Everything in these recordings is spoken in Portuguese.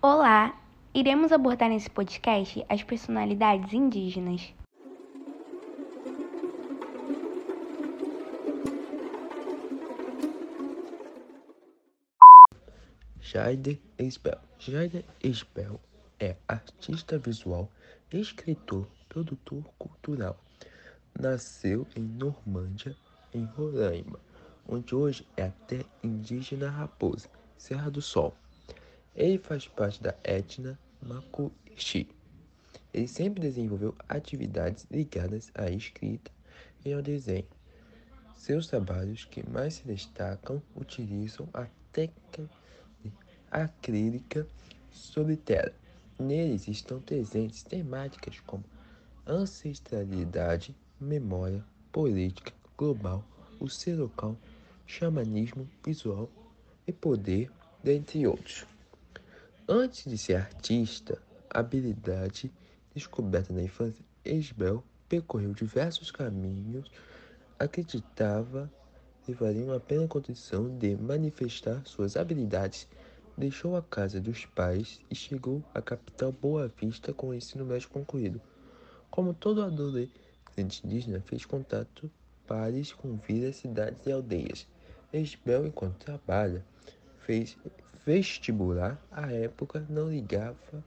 Olá! Iremos abordar nesse podcast as personalidades indígenas. Jaider Esbel. Jaider Esbel é artista visual, escritor, produtor cultural. Nasceu em Normândia, em Roraima, onde hoje é a terra indígena Raposa, Serra do Sol. Ele faz parte da etnia Makuxi. Ele sempre desenvolveu atividades ligadas à escrita e ao desenho. Seus trabalhos que mais se destacam utilizam a técnica acrílica sobre tela. Neles estão presentes temáticas como ancestralidade, memória, política global, o ser local, xamanismo visual e poder, dentre outros. Antes de ser artista, habilidade descoberta na infância, Esbel percorreu diversos caminhos, acreditava levariam apenas a condição de manifestar suas habilidades. Deixou a casa dos pais e chegou à capital Boa Vista com o ensino médio concluído. Como todo adolescente indígena, fez contato pares com vidas, cidades e aldeias. Esbel, enquanto trabalha, fez vestibular, à época não ligava,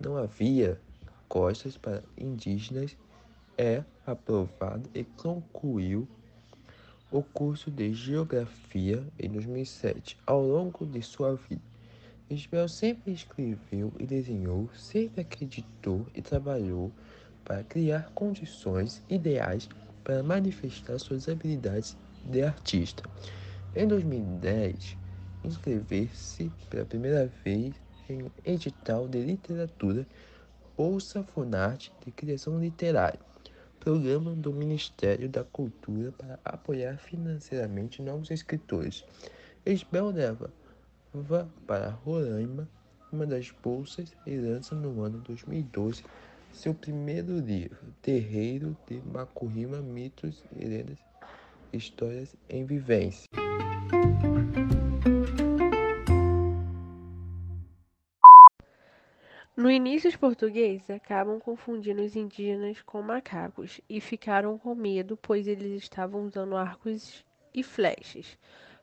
não havia costas para indígenas, é aprovado e concluiu o curso de Geografia em 2007. Ao longo de sua vida, Isabel sempre escreveu e desenhou, sempre acreditou e trabalhou para criar condições ideais para manifestar suas habilidades de artista. Em 2010, inscrever-se pela primeira vez em um edital de literatura Bolsa Funarte de Criação Literária, programa do Ministério da Cultura para apoiar financeiramente novos escritores. Esbel leva para Roraima uma das bolsas e lança no ano 2012 seu primeiro livro, Terreiro de Macurrima, Mitos e Lendas, Histórias em Vivência. No início, os portugueses acabam confundindo os indígenas com macacos e ficaram com medo, pois eles estavam usando arcos e flechas.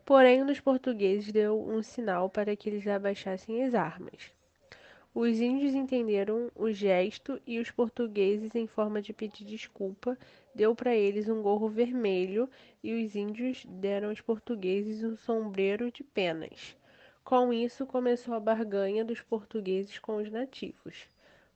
Porém, um dos portugueses deu um sinal para que eles abaixassem as armas. Os índios entenderam o gesto e os portugueses, em forma de pedir desculpa, deu para eles um gorro vermelho e os índios deram aos portugueses um sombreiro de penas. Com isso, começou a barganha dos portugueses com os nativos.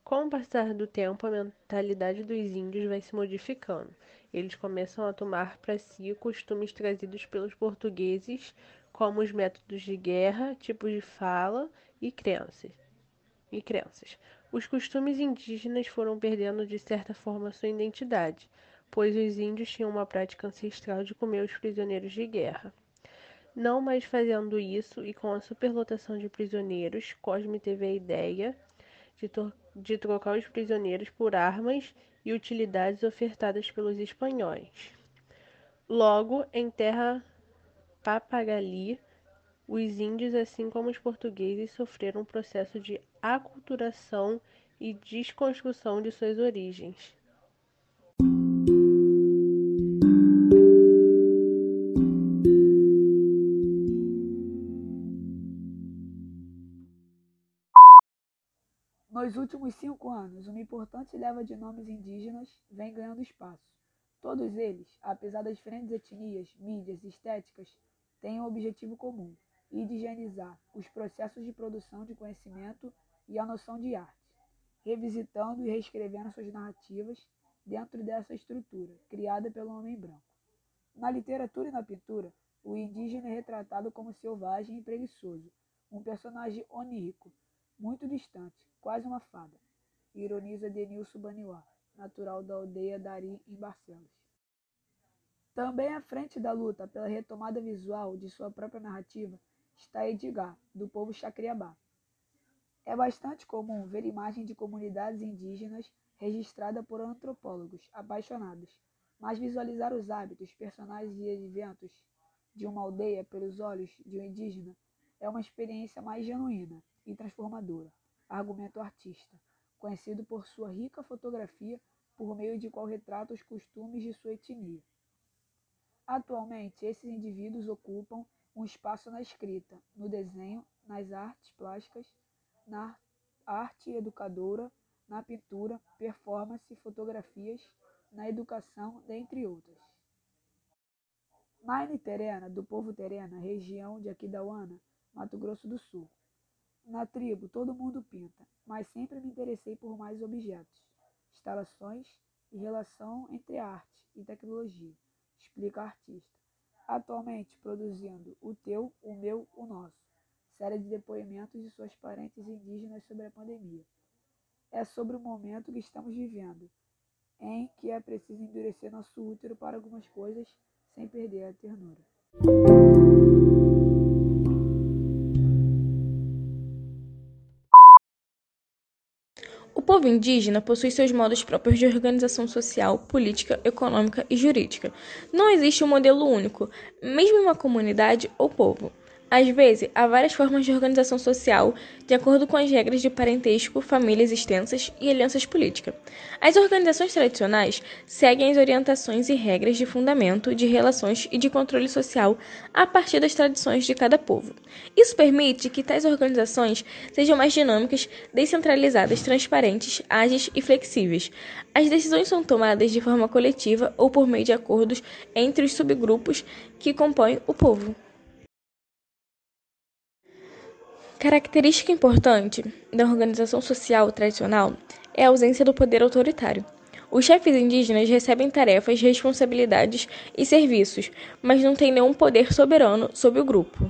Com o passar do tempo, a mentalidade dos índios vai se modificando. Eles começam a tomar para si costumes trazidos pelos portugueses, como os métodos de guerra, tipos de fala e crenças. E crenças. Os costumes indígenas foram perdendo de certa forma sua identidade, pois os índios tinham uma prática ancestral de comer os prisioneiros de guerra. Não mais fazendo isso e com a superlotação de prisioneiros, Cosme teve a ideia de, de trocar os prisioneiros por armas e utilidades ofertadas pelos espanhóis. Logo, em terra Papagali, os índios, assim como os portugueses, sofreram um processo de aculturação e desconstrução de suas origens. Nos últimos cinco anos, uma importante leva de nomes indígenas vem ganhando espaço. Todos eles, apesar das diferentes etnias, mídias e estéticas, têm um objetivo comum: indigenizar os processos de produção de conhecimento e a noção de arte, revisitando e reescrevendo suas narrativas dentro dessa estrutura criada pelo homem branco. Na literatura e na pintura, o indígena é retratado como selvagem e preguiçoso, um personagem onírico, muito distante, quase uma fada, ironiza Denilson Baniwá, natural da aldeia Dari, em Barcelos. Também à frente da luta pela retomada visual de sua própria narrativa está Edgar, do povo Chacriabá. É bastante comum ver imagens de comunidades indígenas registrada por antropólogos apaixonados, mas visualizar os hábitos, personagens e eventos de uma aldeia pelos olhos de um indígena é uma experiência mais genuína e transformadora, argumenta o artista, conhecido por sua rica fotografia por meio de qual retrata os costumes de sua etnia. Atualmente, esses indivíduos ocupam um espaço na escrita, no desenho, nas artes plásticas, na arte educadora, na pintura, performance, fotografias, na educação, dentre outras. Maine Terena, do povo Terena, região de Aquidauana, Mato Grosso do Sul. Na tribo, todo mundo pinta, mas sempre me interessei por mais objetos, instalações e relação entre arte e tecnologia, explica a artista. Atualmente produzindo O Teu, O Meu, O Nosso, série de depoimentos de suas parentes indígenas sobre a pandemia. É sobre o momento que estamos vivendo, em que é preciso endurecer nosso útero para algumas coisas sem perder a ternura. Povo indígena possui seus modos próprios de organização social, política, econômica e jurídica. Não existe um modelo único, mesmo em uma comunidade ou povo. Às vezes, há várias formas de organização social, de acordo com as regras de parentesco, famílias extensas e alianças políticas. As organizações tradicionais seguem as orientações e regras de fundamento, de relações e de controle social a partir das tradições de cada povo. Isso permite que tais organizações sejam mais dinâmicas, descentralizadas, transparentes, ágeis e flexíveis. As decisões são tomadas de forma coletiva ou por meio de acordos entre os subgrupos que compõem o povo. Característica importante da organização social tradicional é a ausência do poder autoritário. Os chefes indígenas recebem tarefas, responsabilidades e serviços, mas não têm nenhum poder soberano sobre o grupo.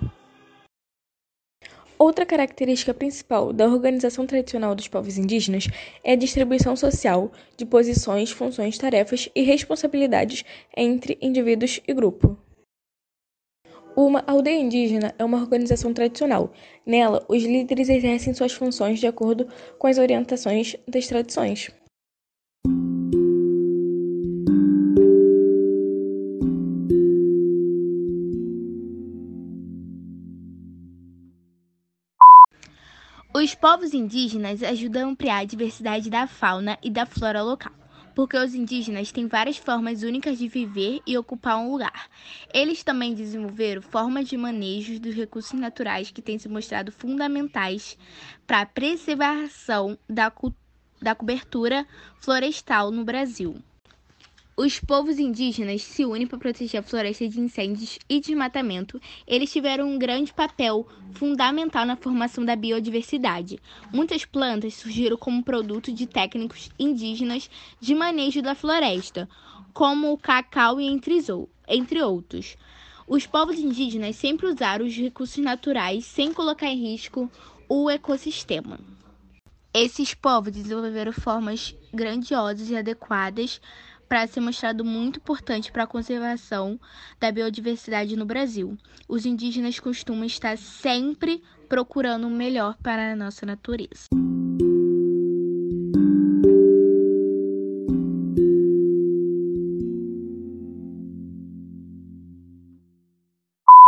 Outra característica principal da organização tradicional dos povos indígenas é a distribuição social de posições, funções, tarefas e responsabilidades entre indivíduos e grupo. Uma aldeia indígena é uma organização tradicional. Nela, os líderes exercem suas funções de acordo com as orientações das tradições. Os povos indígenas ajudam a ampliar a diversidade da fauna e da flora local porque os indígenas têm várias formas únicas de viver e ocupar um lugar. Eles também desenvolveram formas de manejo dos recursos naturais que têm se mostrado fundamentais para a preservação da, da cobertura florestal no Brasil. Os povos indígenas se unem para proteger a floresta de incêndios e desmatamento. Eles tiveram um grande papel fundamental na formação da biodiversidade. Muitas plantas surgiram como produto de técnicos indígenas de manejo da floresta, como o cacau e entre outros. Os povos indígenas sempre usaram os recursos naturais sem colocar em risco o ecossistema. Esses povos desenvolveram formas grandiosas e adequadas para ser mostrado muito importante para a conservação da biodiversidade no Brasil. Os indígenas costumam estar sempre procurando o melhor para a nossa natureza.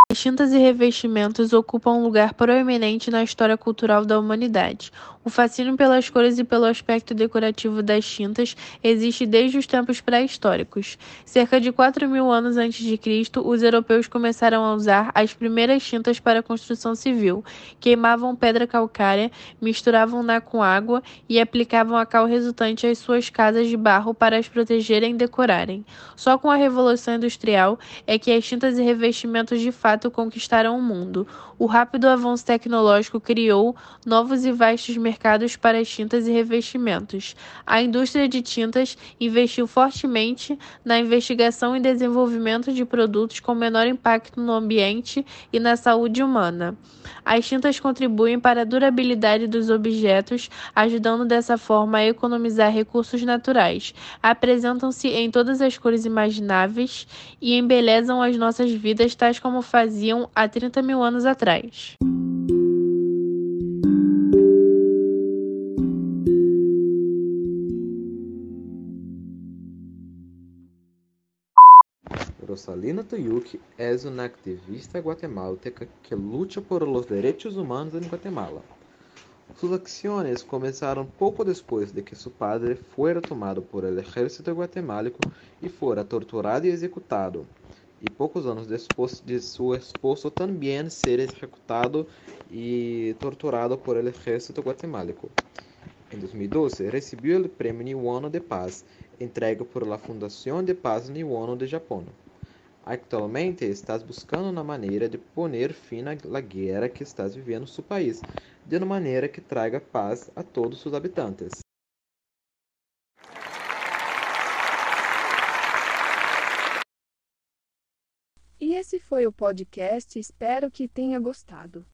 As tintas e revestimentos ocupam um lugar proeminente na história cultural da humanidade. O fascínio pelas cores e pelo aspecto decorativo das tintas existe desde os tempos pré-históricos. Cerca de 4 mil anos antes de Cristo, os europeus começaram a usar as primeiras tintas para a construção civil. Queimavam pedra calcária, misturavam-na com água e aplicavam a cal resultante às suas casas de barro para as protegerem e decorarem. Só com a Revolução Industrial é que as tintas e revestimentos de fato conquistaram o mundo. O rápido avanço tecnológico criou novos e vastos mercados para as tintas e revestimentos. A indústria de tintas investiu fortemente na investigação e desenvolvimento de produtos com menor impacto no ambiente e na saúde humana. As tintas contribuem para a durabilidade dos objetos, ajudando dessa forma a economizar recursos naturais. Apresentam-se em todas as cores imagináveis e embelezam as nossas vidas, tais como faziam há 30 mil anos atrás Rosalina Tuyuki é uma ativista guatemalteca que luta por os direitos humanos em Guatemala. Sus acciones comenzaron poco después de que su padre fuera tomado por el ejército guatemalteco y fuera torturado y ejecutado, y pocos años después de su esposo también ser ejecutado y torturado por el ejército guatemalteco. En 2012 recibió el Premio Niwano de Paz, entregue por la Fundación de Paz Niwano de Japón. Actualmente estás buscando uma maneira de poner fim à guerra que estás vivendo em seu país, de uma maneira que traga paz a todos os habitantes. E esse foi o podcast, espero que tenha gostado.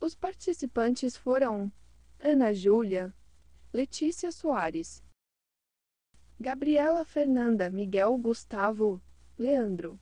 Os participantes foram Ana Júlia, Letícia Soares, Gabriela Fernanda Miguel Gustavo Leandro